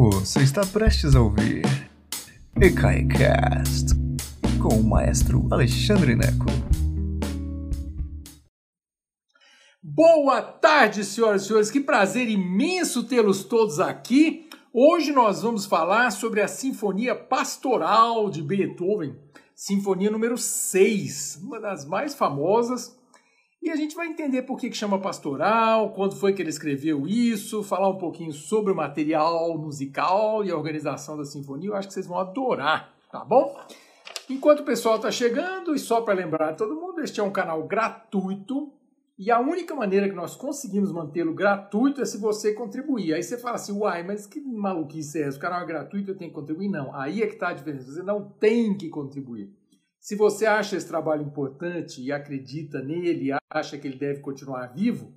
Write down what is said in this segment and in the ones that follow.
Você está prestes a ouvir EKAICAST com o maestro Alexandre Neco. Boa tarde, senhoras e senhores. Que prazer imenso tê-los todos aqui. Hoje nós vamos falar sobre a Sinfonia Pastoral de Beethoven, Sinfonia número 6, uma das mais famosas. E a gente vai entender por que, que chama pastoral, quando foi que ele escreveu isso, falar um pouquinho sobre o material musical e a organização da sinfonia. Eu acho que vocês vão adorar, tá bom? Enquanto o pessoal está chegando, e só para lembrar todo mundo, este é um canal gratuito e a única maneira que nós conseguimos mantê-lo gratuito é se você contribuir. Aí você fala assim, uai, mas que maluquice é essa? O canal é gratuito, eu tenho que contribuir? Não, aí é que está a diferença. Você não tem que contribuir. Se você acha esse trabalho importante e acredita nele, acha que ele deve continuar vivo,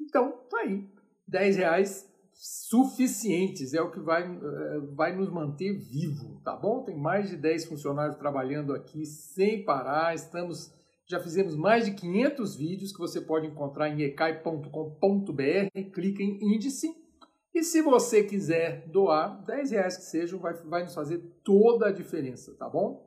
então tá aí. 10 reais suficientes é o que vai, eh, vai nos manter vivo, tá bom? Tem mais de 10 funcionários trabalhando aqui sem parar, estamos já fizemos mais de 500 vídeos que você pode encontrar em ecai.com.br, clica em índice e se você quiser doar, 10 reais que sejam, vai, vai nos fazer toda a diferença, tá bom?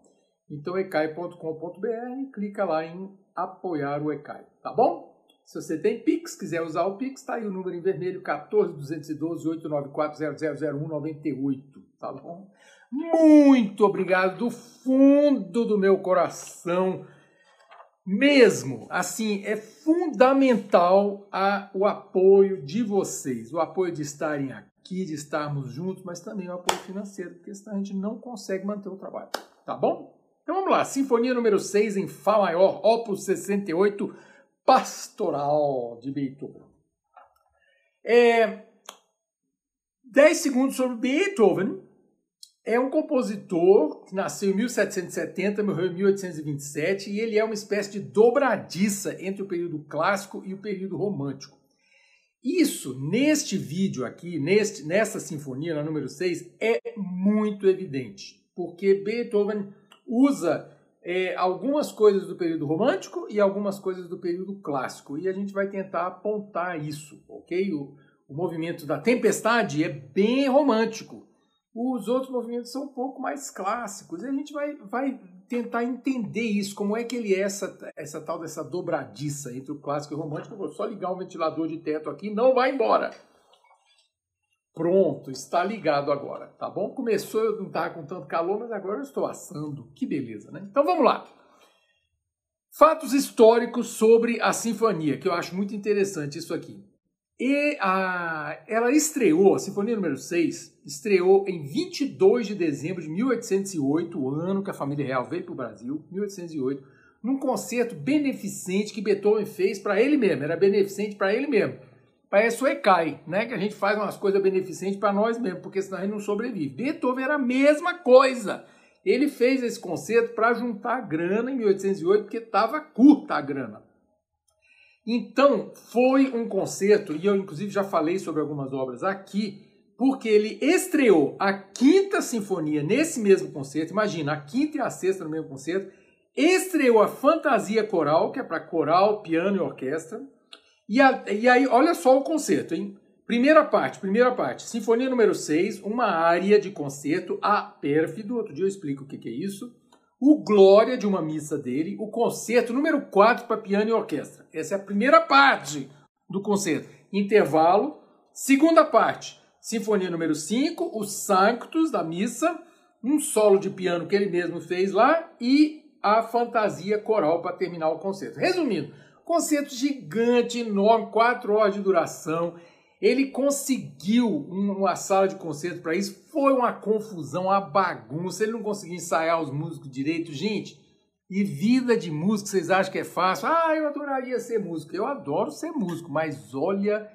Então ecai.com.br, clica lá em apoiar o Ecai, tá bom? Se você tem Pix, quiser usar o Pix, tá aí o número em vermelho 14212 894 98, tá bom? Muito obrigado do fundo do meu coração mesmo. Assim, é fundamental a, o apoio de vocês, o apoio de estarem aqui, de estarmos juntos, mas também o apoio financeiro, porque senão a gente não consegue manter o trabalho. Tá bom? Então vamos lá, Sinfonia número 6 em Fá maior, Opus 68, Pastoral de Beethoven. É, 10 segundos sobre Beethoven é um compositor que nasceu em 1770, morreu em 1827 e ele é uma espécie de dobradiça entre o período clássico e o período romântico. Isso, neste vídeo aqui, neste, nessa sinfonia, na número 6, é muito evidente, porque Beethoven usa é, algumas coisas do período romântico e algumas coisas do período clássico, e a gente vai tentar apontar isso, ok? O, o movimento da tempestade é bem romântico, os outros movimentos são um pouco mais clássicos. E a gente vai, vai tentar entender isso, como é que ele é essa, essa tal dessa dobradiça entre o clássico e o romântico. Eu vou só ligar um ventilador de teto aqui, não vai embora. Pronto, está ligado agora, tá bom? Começou, eu não estava com tanto calor, mas agora eu estou assando. Que beleza, né? Então vamos lá. Fatos históricos sobre a sinfonia, que eu acho muito interessante isso aqui. E a, ela estreou, a Sinfonia número 6, estreou em 22 de dezembro de 1808, o ano que a família real veio para o Brasil, 1808, num concerto beneficente que Beethoven fez para ele mesmo, era beneficente para ele mesmo. Parece o ECAI, né? Que a gente faz umas coisas beneficentes para nós mesmos, porque senão a gente não sobrevive. Beethoven era a mesma coisa. Ele fez esse concerto para juntar grana em 1808, porque estava curta a grana. Então, foi um concerto, e eu inclusive já falei sobre algumas obras aqui, porque ele estreou a quinta sinfonia nesse mesmo concerto. Imagina, a quinta e a sexta no mesmo concerto. Estreou a fantasia coral, que é para coral, piano e orquestra. E, a, e aí, olha só o concerto, hein? Primeira parte, primeira parte. Sinfonia número 6, uma área de concerto a pérfido. Outro dia eu explico o que, que é isso o Glória de uma missa dele, o concerto número 4 para piano e orquestra. Essa é a primeira parte do concerto. Intervalo. Segunda parte, Sinfonia número 5, os Sanctus da missa, um solo de piano que ele mesmo fez lá e a fantasia coral para terminar o concerto. Resumindo, concerto gigante, enorme, quatro horas de duração. Ele conseguiu uma sala de concerto para isso, foi uma confusão, uma bagunça. Ele não conseguia ensaiar os músicos direito. Gente, e vida de músico, vocês acham que é fácil? Ah, eu adoraria ser músico. Eu adoro ser músico, mas olha,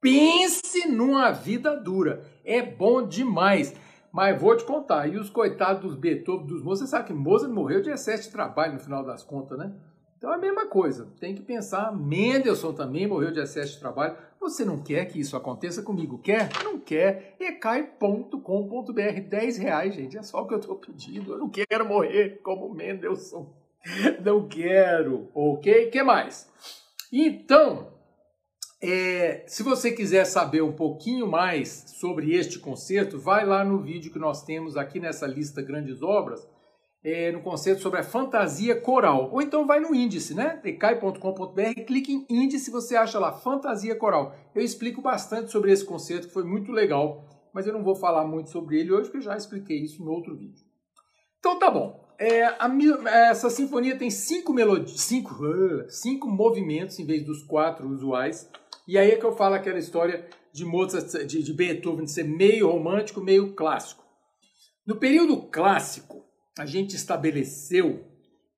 pense numa vida dura. É bom demais. Mas vou te contar, e os coitados dos Beethoven, dos Mozart, você sabe que Mozart morreu de excesso de trabalho no final das contas, né? Então é a mesma coisa, tem que pensar. Mendelssohn também morreu de excesso de trabalho. Você não quer que isso aconteça comigo? Quer? Não quer? ecai.com.br, 10 reais, gente. É só o que eu estou pedindo. Eu não quero morrer como Mendelssohn. Não quero, ok? que mais? Então, É, se você quiser saber um pouquinho mais sobre este concerto, vai lá no vídeo que nós temos aqui nessa lista Grandes Obras, é, no concerto sobre a fantasia coral. Ou então vai no índice, né? decai.com.br, clique em índice, você acha lá fantasia coral. Eu explico bastante sobre esse concerto, que foi muito legal, mas eu não vou falar muito sobre ele hoje, porque eu já expliquei isso no outro vídeo. Então tá bom. É, a, essa sinfonia tem cinco melodias, cinco, uh, cinco movimentos em vez dos quatro usuais. E aí é que eu falo aquela história de Mozart, de, de Beethoven de ser meio romântico, meio clássico. No período clássico, a gente estabeleceu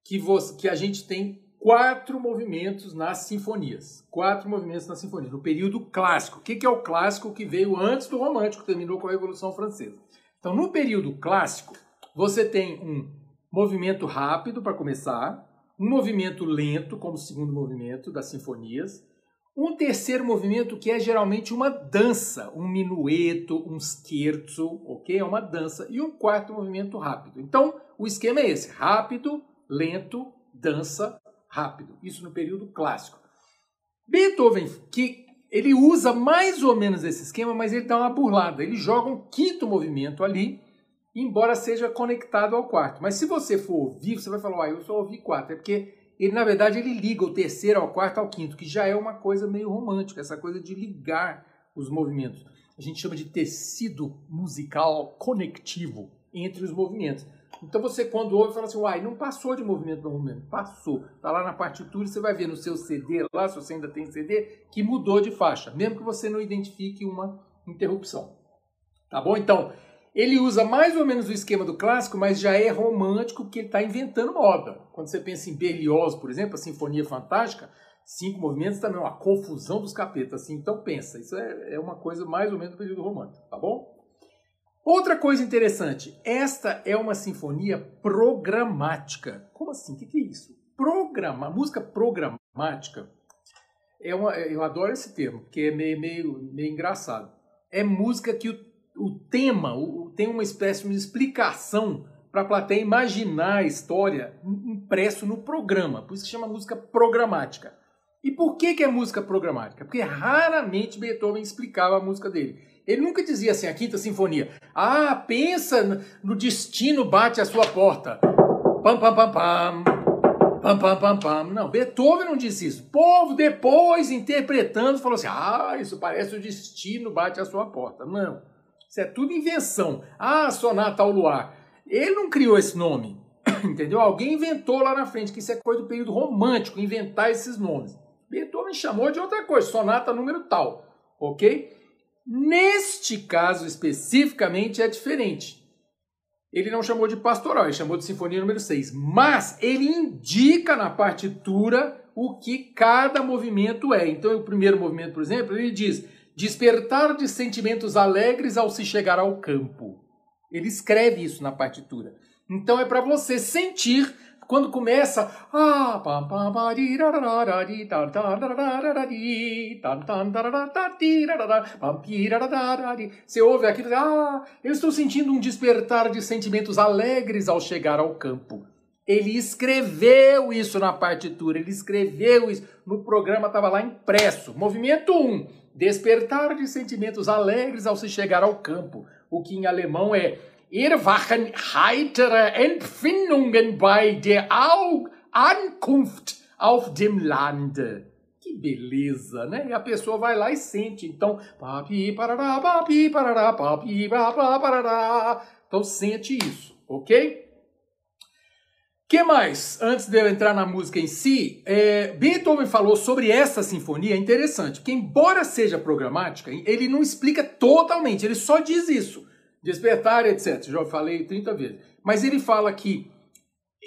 que, você, que a gente tem quatro movimentos nas sinfonias. Quatro movimentos nas sinfonias, no período clássico. O que, que é o clássico que veio antes do romântico, terminou com a Revolução Francesa? Então, no período clássico, você tem um movimento rápido para começar, um movimento lento como segundo movimento das sinfonias, um terceiro movimento que é geralmente uma dança, um minueto, um scherzo, ok? É uma dança. E um quarto movimento rápido. Então, o esquema é esse: rápido, lento, dança, rápido. Isso no período clássico. Beethoven, que ele usa mais ou menos esse esquema, mas ele dá uma burlada. Ele joga um quinto movimento ali, embora seja conectado ao quarto. Mas se você for ouvir, você vai falar, eu só ouvi quatro. É porque ele, na verdade, ele liga o terceiro ao quarto ao quinto, que já é uma coisa meio romântica, essa coisa de ligar os movimentos. A gente chama de tecido musical conectivo entre os movimentos. Então você, quando ouve, fala assim, uai, não passou de movimento para movimento. Passou. Está lá na partitura, você vai ver no seu CD, lá, se você ainda tem CD, que mudou de faixa, mesmo que você não identifique uma interrupção. Tá bom? Então, ele usa mais ou menos o esquema do clássico, mas já é romântico porque ele está inventando moda. Quando você pensa em Berlioz, por exemplo, a Sinfonia Fantástica, cinco movimentos também uma confusão dos capetas. Assim, então pensa, isso é, é uma coisa mais ou menos do período romântico, tá bom? Outra coisa interessante, esta é uma sinfonia programática. Como assim? O que, que é isso? Programa, música programática é uma, eu adoro esse termo, porque é meio, meio, meio engraçado. É música que o, o tema o, tem uma espécie de explicação para a plateia imaginar a história impresso no programa. Por isso que chama música programática. E por que, que é música programática? Porque raramente Beethoven explicava a música dele. Ele nunca dizia assim, a quinta sinfonia. Ah, pensa no destino bate à sua porta. Pam, pam, pam, pam. Pam, pam, pam, pam. Não, Beethoven não disse isso. O povo depois, interpretando, falou assim, ah, isso parece o destino bate à sua porta. Não, isso é tudo invenção. Ah, sonata ao luar. Ele não criou esse nome, entendeu? Alguém inventou lá na frente, que isso é coisa do período romântico, inventar esses nomes. Beethoven chamou de outra coisa, sonata número tal, ok? Neste caso especificamente é diferente. Ele não chamou de pastoral, ele chamou de sinfonia número 6, mas ele indica na partitura o que cada movimento é. Então, o primeiro movimento, por exemplo, ele diz: despertar de sentimentos alegres ao se chegar ao campo. Ele escreve isso na partitura. Então, é para você sentir quando começa você ouve aquilo, ah, eu estou sentindo um despertar de sentimentos alegres ao chegar ao campo. Ele escreveu isso na partitura, ele escreveu isso no programa, estava lá impresso. Movimento 1, despertar de sentimentos alegres ao se chegar ao campo, o que em alemão é erwachen heitere Empfindungen bei der Ankunft auf dem Lande. Que beleza, né? E a pessoa vai lá e sente. Então, papi, parará, papi, parará, papi, parará. Então, sente isso, ok? Que mais? Antes de eu entrar na música em si, é, Beethoven falou sobre essa sinfonia, é interessante, porque embora seja programática, ele não explica totalmente, ele só diz isso despertar, etc. Já falei 30 vezes. Mas ele fala que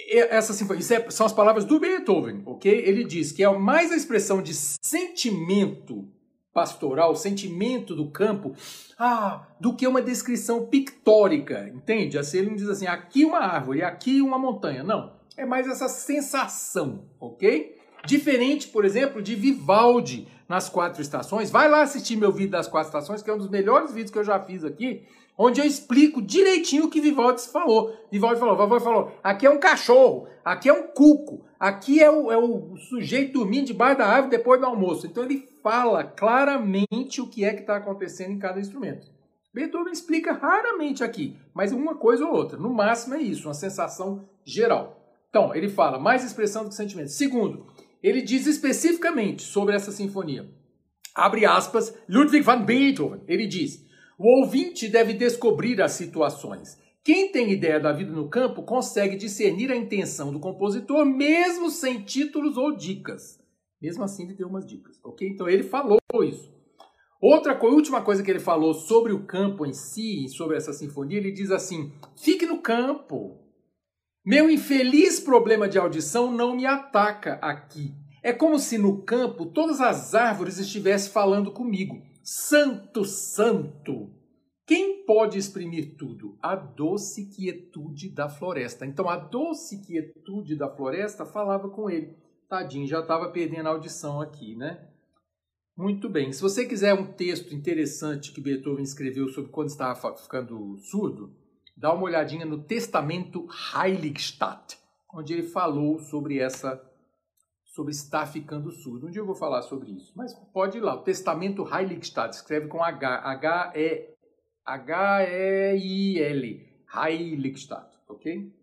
essa sinfonia, isso é, são as palavras do Beethoven, ok? Ele diz que é mais a expressão de sentimento pastoral, sentimento do campo, ah, do que uma descrição pictórica, entende? Assim, ele não diz assim, aqui uma árvore, aqui uma montanha. Não, é mais essa sensação, ok? Diferente, por exemplo, de Vivaldi nas quatro estações. Vai lá assistir meu vídeo das quatro estações, que é um dos melhores vídeos que eu já fiz aqui, onde eu explico direitinho o que Vivaldi falou. Vivaldi falou, Vivaldi falou, aqui é um cachorro, aqui é um cuco, aqui é o, é o sujeito dormindo debaixo da árvore depois do almoço. Então ele fala claramente o que é que está acontecendo em cada instrumento. Beethoven explica raramente aqui, mas uma coisa ou outra. No máximo é isso, uma sensação geral. Então, ele fala mais expressão do que sentimento. Segundo, ele diz especificamente sobre essa sinfonia. Abre aspas, Ludwig van Beethoven. Ele diz: o ouvinte deve descobrir as situações. Quem tem ideia da vida no campo consegue discernir a intenção do compositor, mesmo sem títulos ou dicas. Mesmo assim, ele deu umas dicas, ok? Então ele falou isso. Outra coisa, última coisa que ele falou sobre o campo em si, sobre essa sinfonia, ele diz assim: fique no campo. Meu infeliz problema de audição não me ataca aqui. É como se no campo todas as árvores estivessem falando comigo. Santo, santo! Quem pode exprimir tudo? A doce quietude da floresta. Então, a doce quietude da floresta falava com ele. Tadinho, já estava perdendo a audição aqui, né? Muito bem. Se você quiser um texto interessante que Beethoven escreveu sobre quando estava ficando surdo, dá uma olhadinha no Testamento Heiligstadt, onde ele falou sobre essa sobre estar ficando surdo. Um dia eu vou falar sobre isso, mas pode ir lá. O Testamento Heiligstadt escreve com H, H E H E I L, Heiligstadt, OK?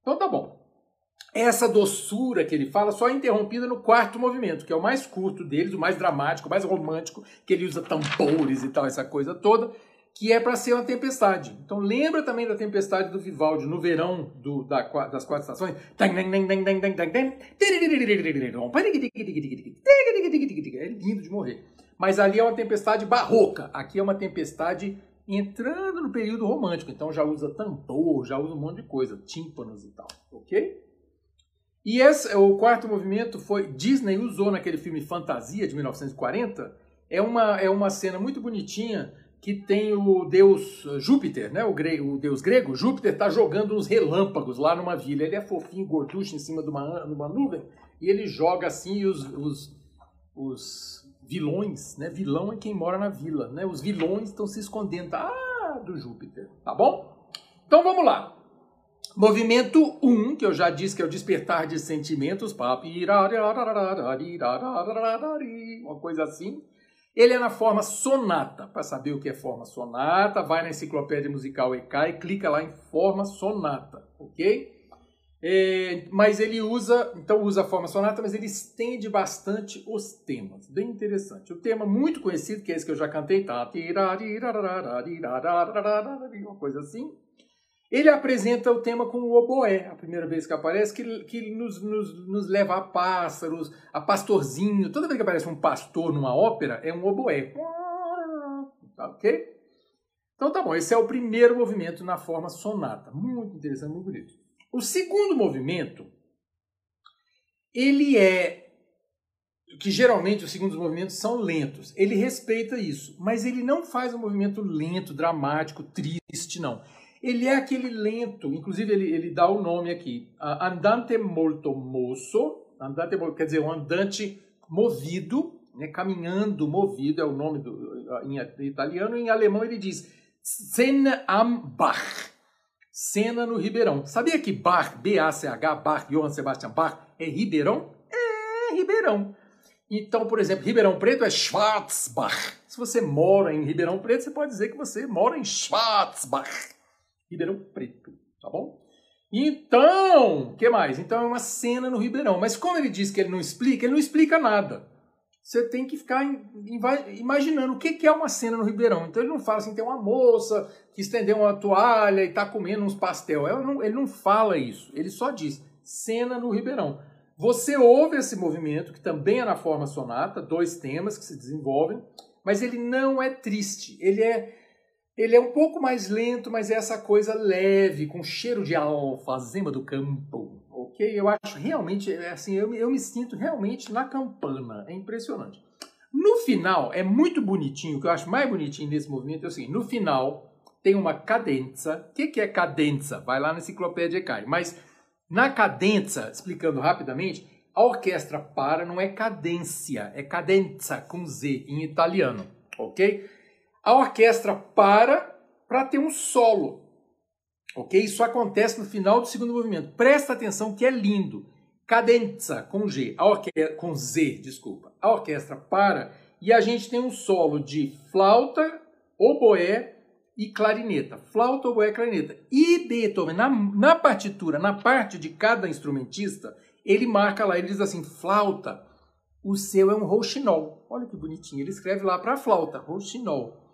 Então tá bom. Essa doçura que ele fala só é interrompida no quarto movimento, que é o mais curto deles, o mais dramático, o mais romântico, que ele usa tambores e tal, essa coisa toda que é para ser uma tempestade. Então lembra também da tempestade do Vivaldi no verão do, da, das quatro estações? É lindo de morrer. Mas ali é uma tempestade barroca. Aqui é uma tempestade entrando no período romântico. Então já usa tambor, já usa um monte de coisa, tímpanos e tal, ok? E esse, o quarto movimento foi Disney usou naquele filme Fantasia de 1940. É uma, é uma cena muito bonitinha que tem o deus Júpiter, né? o, gre o deus grego. Júpiter está jogando uns relâmpagos lá numa vila. Ele é fofinho, gorducho, em cima de uma, de uma nuvem, e ele joga assim e os, os, os vilões, né? vilão é quem mora na vila, né? os vilões estão se escondendo ah, do Júpiter, tá bom? Então vamos lá. Movimento 1, um, que eu já disse que é o despertar de sentimentos, uma coisa assim. Ele é na forma sonata. Para saber o que é forma sonata, vai na enciclopédia musical EK e clica lá em forma sonata, ok? É, mas ele usa, então usa a forma sonata, mas ele estende bastante os temas. Bem interessante. O tema muito conhecido, que é esse que eu já cantei, tá? Uma coisa assim. Ele apresenta o tema com o oboé, a primeira vez que aparece, que, que nos, nos, nos leva a pássaros, a pastorzinho. Toda vez que aparece um pastor numa ópera, é um oboé. Tá, ok? Então tá bom, esse é o primeiro movimento na forma sonata. Muito interessante, muito bonito. O segundo movimento, ele é que geralmente os segundos movimentos são lentos. Ele respeita isso, mas ele não faz um movimento lento, dramático, triste, não. Ele é aquele lento, inclusive ele, ele dá o nome aqui, andante molto mosso, andante, quer dizer, um andante movido, né, caminhando movido, é o nome do, em italiano, em alemão ele diz Sena am Bach, cena no Ribeirão. Sabia que Bach, B-A-C-H, Bach, Johann Sebastian Bach, é Ribeirão? É Ribeirão. Então, por exemplo, Ribeirão Preto é Schwarzbach. Se você mora em Ribeirão Preto, você pode dizer que você mora em Schwarzbach. Ribeirão Preto, tá bom? Então, o que mais? Então é uma cena no Ribeirão. Mas como ele diz que ele não explica, ele não explica nada. Você tem que ficar imaginando o que é uma cena no Ribeirão. Então ele não fala assim, tem uma moça que estendeu uma toalha e está comendo uns pastel. Ele não, ele não fala isso. Ele só diz cena no Ribeirão. Você ouve esse movimento, que também é na forma sonata, dois temas que se desenvolvem, mas ele não é triste. Ele é ele é um pouco mais lento, mas é essa coisa leve, com cheiro de alfazema do campo, ok? Eu acho realmente, é assim, eu, eu me sinto realmente na campana, é impressionante. No final, é muito bonitinho, o que eu acho mais bonitinho nesse movimento é o seguinte, no final tem uma cadenza, o que, que é cadenza? Vai lá na enciclopédia Ecai, mas na cadenza, explicando rapidamente, a orquestra para não é cadência, é cadenza com Z em italiano, ok? A orquestra para para ter um solo. Ok? Isso acontece no final do segundo movimento. Presta atenção que é lindo. Cadenza com G, a orque... com Z, desculpa. A orquestra para e a gente tem um solo de flauta, oboé e clarineta. Flauta, oboé clarineta. E Beethoven, na, na partitura, na parte de cada instrumentista, ele marca lá, ele diz assim, flauta, o seu é um rouxinol. Olha que bonitinho, ele escreve lá para flauta, rouxinol.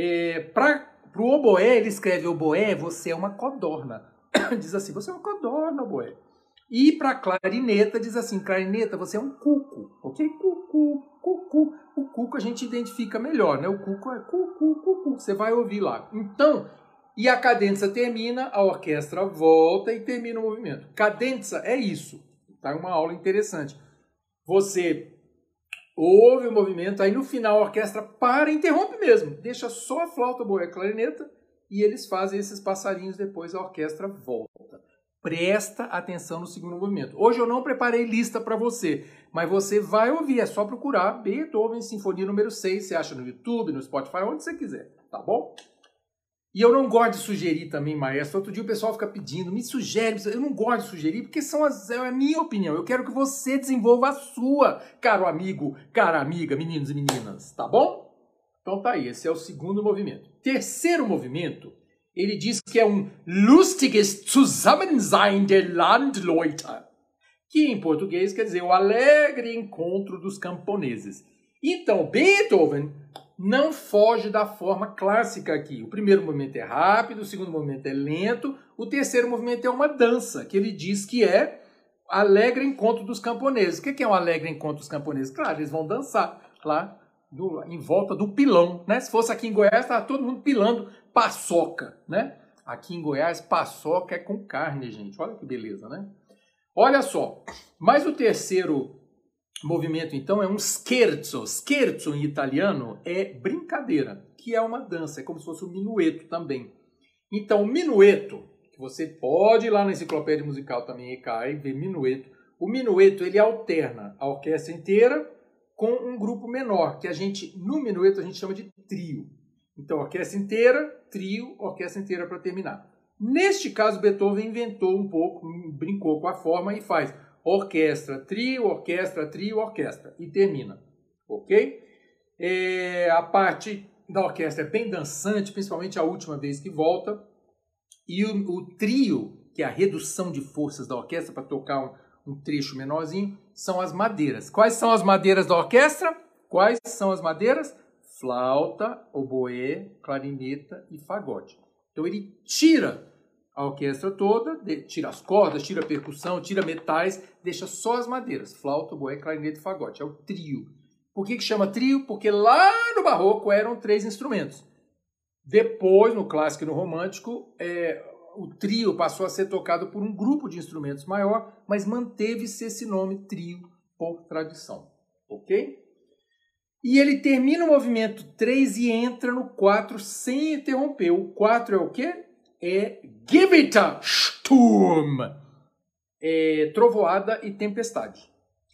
É, para o oboé, ele escreve oboé, você é uma codorna. diz assim, você é uma codorna, oboé. E para clarineta, diz assim, clarineta, você é um cuco, ok? Cucu, cucu. O cuco a gente identifica melhor, né? O cuco é cucu, cucu. Você vai ouvir lá. Então, e a cadência termina, a orquestra volta e termina o movimento. Cadência é isso. Tá uma aula interessante. Você ouve o movimento, aí no final a orquestra para, interrompe mesmo, deixa só a flauta, boa e a clarineta e eles fazem esses passarinhos, depois a orquestra volta. Presta atenção no segundo movimento. Hoje eu não preparei lista para você, mas você vai ouvir, é só procurar Beethoven Sinfonia número 6, você acha no YouTube, no Spotify, onde você quiser, tá bom? E eu não gosto de sugerir também, maestro. Outro dia o pessoal fica pedindo, me sugere. Eu não gosto de sugerir porque são as, é a minha opinião. Eu quero que você desenvolva a sua, caro amigo, cara amiga, meninos e meninas, tá bom? Então tá aí, esse é o segundo movimento. Terceiro movimento, ele diz que é um lustiges Zusammensein der Landleute, que em português quer dizer o alegre encontro dos camponeses. Então, Beethoven não foge da forma clássica aqui. O primeiro movimento é rápido, o segundo movimento é lento, o terceiro movimento é uma dança, que ele diz que é alegre encontro dos camponeses. O que é um alegre encontro dos camponeses? Claro, eles vão dançar lá do, em volta do pilão, né? Se fosse aqui em Goiás, estava todo mundo pilando paçoca, né? Aqui em Goiás, paçoca é com carne, gente. Olha que beleza, né? Olha só, mas o terceiro movimento, então, é um scherzo. Scherzo, em italiano, é brincadeira, que é uma dança, é como se fosse um minueto também. Então, o minueto, que você pode ir lá na enciclopédia musical também, ECAI, ver minueto. O minueto, ele alterna a orquestra inteira com um grupo menor, que a gente, no minueto, a gente chama de trio. Então, orquestra inteira, trio, orquestra inteira para terminar. Neste caso, Beethoven inventou um pouco, brincou com a forma e faz orquestra, trio, orquestra, trio, orquestra. E termina. Ok? É, a parte da orquestra é bem dançante, principalmente a última vez que volta. E o, o trio, que é a redução de forças da orquestra para tocar um, um trecho menorzinho, são as madeiras. Quais são as madeiras da orquestra? Quais são as madeiras? Flauta, oboé, clarineta e fagote. Então ele tira a orquestra toda, tira as cordas, tira a percussão, tira metais, deixa só as madeiras, flauta, boé, clarinete e fagote. É o trio. Por que, que chama trio? Porque lá no barroco eram três instrumentos. Depois, no clássico e no romântico, é, o trio passou a ser tocado por um grupo de instrumentos maior, mas manteve-se esse nome trio por tradição. Ok? E ele termina o movimento 3 e entra no 4 sem interromper. O 4 é o quê? É Gewittersturm, é trovoada e tempestade.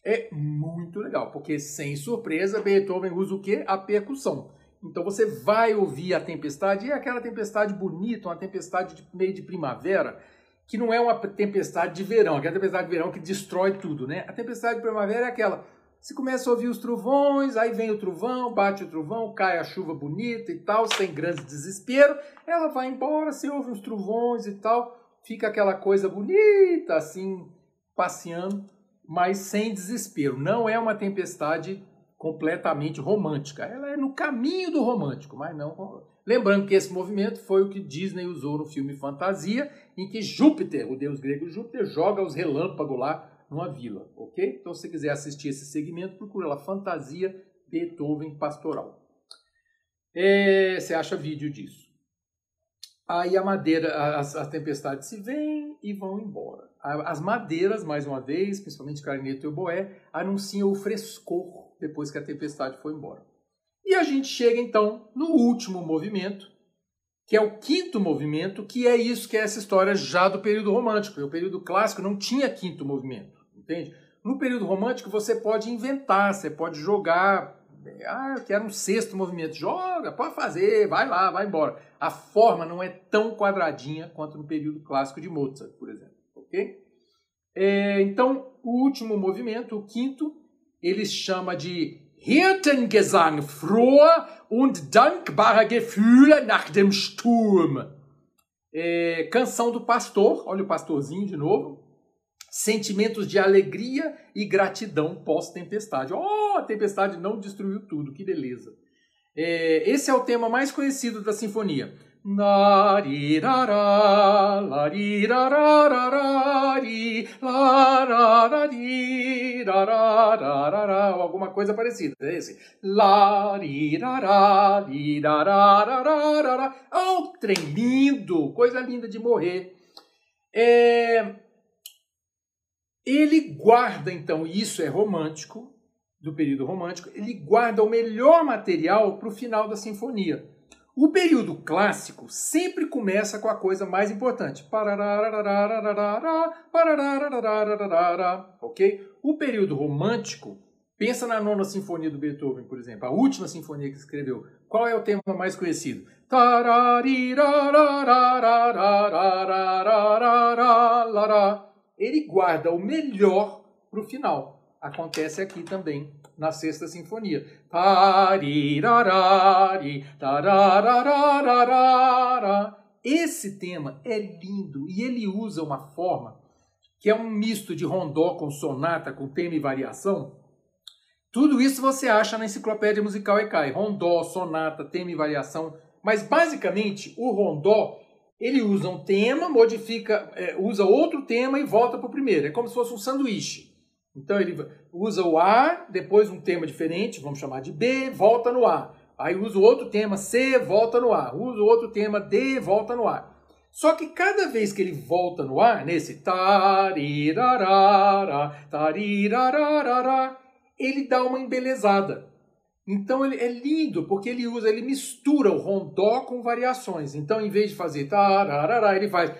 É muito legal, porque sem surpresa Beethoven usa o quê? A percussão. Então você vai ouvir a tempestade, e é aquela tempestade bonita, uma tempestade de meio de primavera, que não é uma tempestade de verão, aquela tempestade de verão que destrói tudo, né? A tempestade de primavera é aquela você começa a ouvir os trovões, aí vem o trovão, bate o trovão, cai a chuva bonita e tal, sem grande desespero. Ela vai embora, você ouve os trovões e tal, fica aquela coisa bonita, assim, passeando, mas sem desespero. Não é uma tempestade completamente romântica. Ela é no caminho do romântico, mas não. Lembrando que esse movimento foi o que Disney usou no filme Fantasia, em que Júpiter, o deus grego Júpiter, joga os relâmpagos lá numa vila, ok? Então, se você quiser assistir esse segmento, procura lá Fantasia Beethoven Pastoral. É, você acha vídeo disso. Aí a madeira, as, as tempestades se vêm e vão embora. As madeiras, mais uma vez, principalmente clarinete e oboé, anunciam o frescor depois que a tempestade foi embora. E a gente chega então no último movimento, que é o quinto movimento, que é isso que é essa história já do período romântico. O período clássico não tinha quinto movimento entende? No período romântico você pode inventar, você pode jogar, ah, eu quero um sexto movimento, joga, pode fazer, vai lá, vai embora. A forma não é tão quadradinha quanto no período clássico de Mozart, por exemplo, ok? É, então, o último movimento, o quinto, ele chama de Hirtengesang frohe und dankbare Gefühle nach dem Sturm. É, canção do pastor, olha o pastorzinho de novo. Sentimentos de alegria e gratidão pós-tempestade. Oh, a tempestade não destruiu tudo, que beleza. É, esse é o tema mais conhecido da sinfonia. Alguma coisa parecida. É esse. Oh, trem lindo! Coisa linda de morrer. É... Ele guarda, então, isso é romântico, do período romântico, ele guarda o melhor material para o final da sinfonia. O período clássico sempre começa com a coisa mais importante. Ok? O período romântico, pensa na nona sinfonia do Beethoven, por exemplo, a última sinfonia que escreveu. Qual é o tema mais conhecido? Ele guarda o melhor para o final acontece aqui também na Sexta Sinfonia. Esse tema é lindo e ele usa uma forma que é um misto de rondó com sonata, com tema e variação. Tudo isso você acha na enciclopédia musical ECAI. Rondó, sonata, tema e variação. Mas basicamente o rondó ele usa um tema, modifica, é, usa outro tema e volta para o primeiro. É como se fosse um sanduíche. Então ele usa o A, depois um tema diferente, vamos chamar de B, volta no A. Aí usa outro tema C, volta no A. Usa outro tema D, volta no A. Só que cada vez que ele volta no A, nesse tarirarara, tarirarara, ele dá uma embelezada. Então ele é lindo porque ele usa, ele mistura o rondó com variações. Então em vez de fazer tararara, ele faz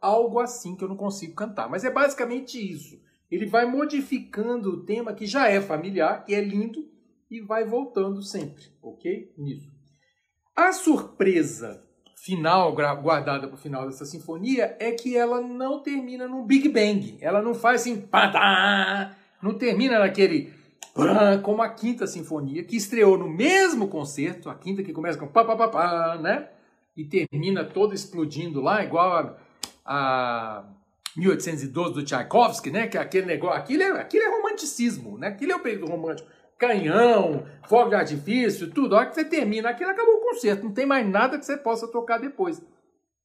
algo assim que eu não consigo cantar. Mas é basicamente isso. Ele vai modificando o tema que já é familiar, que é lindo, e vai voltando sempre, ok? Nisso. A surpresa final, guardada para o final dessa sinfonia, é que ela não termina num Big Bang. Ela não faz assim, patá, não termina naquele como a quinta sinfonia, que estreou no mesmo concerto, a quinta que começa com pá, pá, pá, pá né? E termina toda explodindo lá, igual a, a 1812 do Tchaikovsky, né? Que é aquele negócio, aquilo é, aquilo é romanticismo, né? Aquilo é o período romântico. Canhão, fogo de artifício, tudo. A hora que você termina aquilo, acabou o concerto. Não tem mais nada que você possa tocar depois.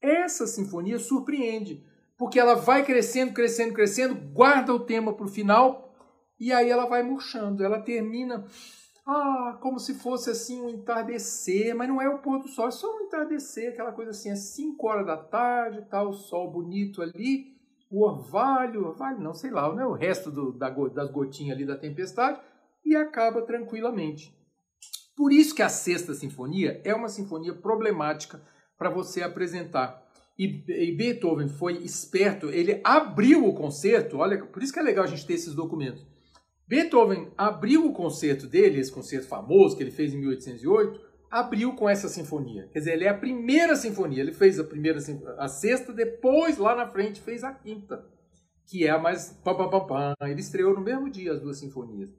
Essa sinfonia surpreende, porque ela vai crescendo, crescendo, crescendo, guarda o tema para o final, e aí ela vai murchando, ela termina ah, como se fosse assim um entardecer, mas não é o pôr do sol, é só um entardecer, aquela coisa assim, é 5 horas da tarde, tá o sol bonito ali, o orvalho, orvalho não, sei lá, né, o resto do, da, das gotinhas ali da tempestade, e acaba tranquilamente. Por isso que a Sexta Sinfonia é uma sinfonia problemática para você apresentar. E, e, Beethoven foi esperto, ele abriu o concerto, olha, por isso que é legal a gente ter esses documentos. Beethoven abriu o concerto dele, esse concerto famoso que ele fez em 1808, abriu com essa sinfonia. Quer dizer, ele é a primeira sinfonia. Ele fez a primeira, a sexta, depois lá na frente fez a quinta, que é a mais pam, pam, pam, pam. Ele estreou no mesmo dia as duas sinfonias.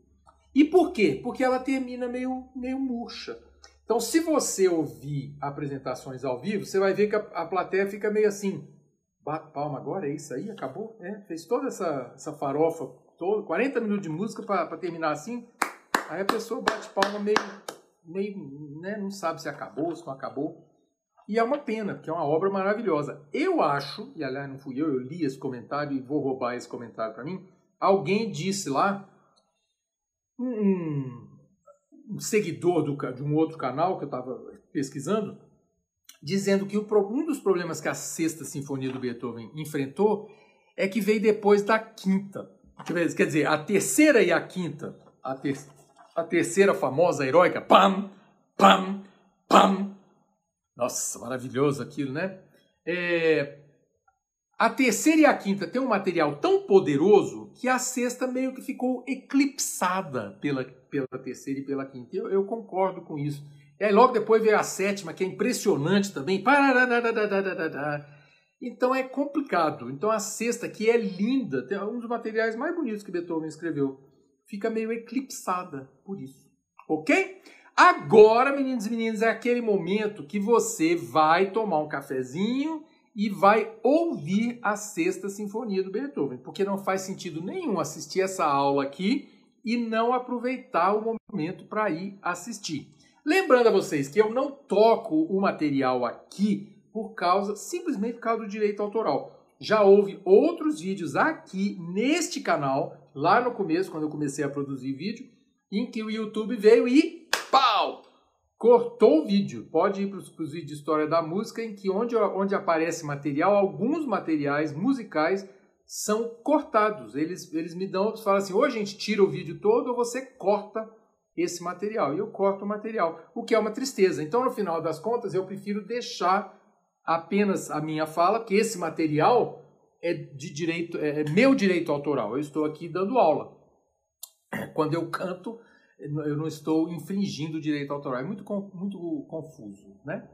E por quê? Porque ela termina meio, meio murcha. Então, se você ouvir apresentações ao vivo, você vai ver que a, a plateia fica meio assim, bate palma agora, é isso aí, acabou? É, fez toda essa, essa farofa todo, 40 minutos de música para terminar assim. Aí a pessoa bate palma meio, meio né, não sabe se acabou, se não acabou. E é uma pena, porque é uma obra maravilhosa. Eu acho, e aliás não fui eu, eu li esse comentário e vou roubar esse comentário para mim. Alguém disse lá, um, um seguidor do, de um outro canal que eu estava pesquisando, dizendo que o, um dos problemas que a Sexta Sinfonia do Beethoven enfrentou é que veio depois da Quinta. Quer dizer, a terceira e a quinta, a, ter, a terceira famosa heróica, pam, pam, pam. Nossa, maravilhoso aquilo, né? É, a terceira e a quinta tem um material tão poderoso que a sexta meio que ficou eclipsada pela, pela terceira e pela quinta. Eu, eu concordo com isso. E aí logo depois veio a sétima, que é impressionante também. Então é complicado. Então a cesta, que é linda, tem um dos materiais mais bonitos que Beethoven escreveu, fica meio eclipsada por isso. Ok? Agora, meninos e meninas, é aquele momento que você vai tomar um cafezinho e vai ouvir a Sexta Sinfonia do Beethoven, porque não faz sentido nenhum assistir essa aula aqui e não aproveitar o momento para ir assistir. Lembrando a vocês que eu não toco o material aqui por causa, simplesmente por causa do direito autoral. Já houve outros vídeos aqui neste canal, lá no começo, quando eu comecei a produzir vídeo, em que o YouTube veio e! Cortou o vídeo. Pode ir para os vídeos de história da música, em que onde, onde aparece material, alguns materiais musicais são cortados. Eles, eles me dão, falam assim, ou a gente tira o vídeo todo ou você corta esse material. E eu corto o material, o que é uma tristeza. Então, no final das contas, eu prefiro deixar apenas a minha fala, porque esse material é de direito, é, é meu direito autoral. Eu estou aqui dando aula. Quando eu canto, eu não estou infringindo o direito autoral. É muito, muito confuso, né?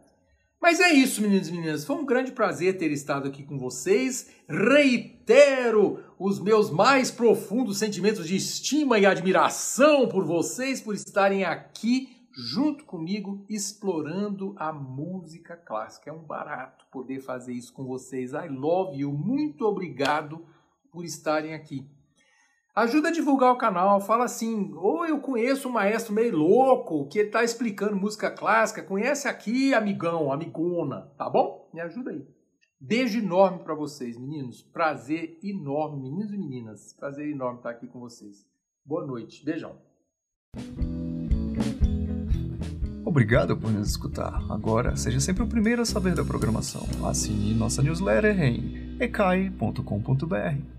Mas é isso, meninos e meninas. Foi um grande prazer ter estado aqui com vocês. Reitero os meus mais profundos sentimentos de estima e admiração por vocês, por estarem aqui junto comigo explorando a música clássica. É um barato poder fazer isso com vocês. I love you. Muito obrigado por estarem aqui. Ajuda a divulgar o canal, fala assim, ou eu conheço um maestro meio louco que está explicando música clássica, conhece aqui, amigão, amigona, tá bom? Me ajuda aí. Beijo enorme para vocês, meninos. Prazer enorme, meninos e meninas. Prazer enorme estar aqui com vocês. Boa noite. Beijão. Obrigado por nos escutar. Agora, seja sempre o primeiro a saber da programação. Assine nossa newsletter em ecai.com.br.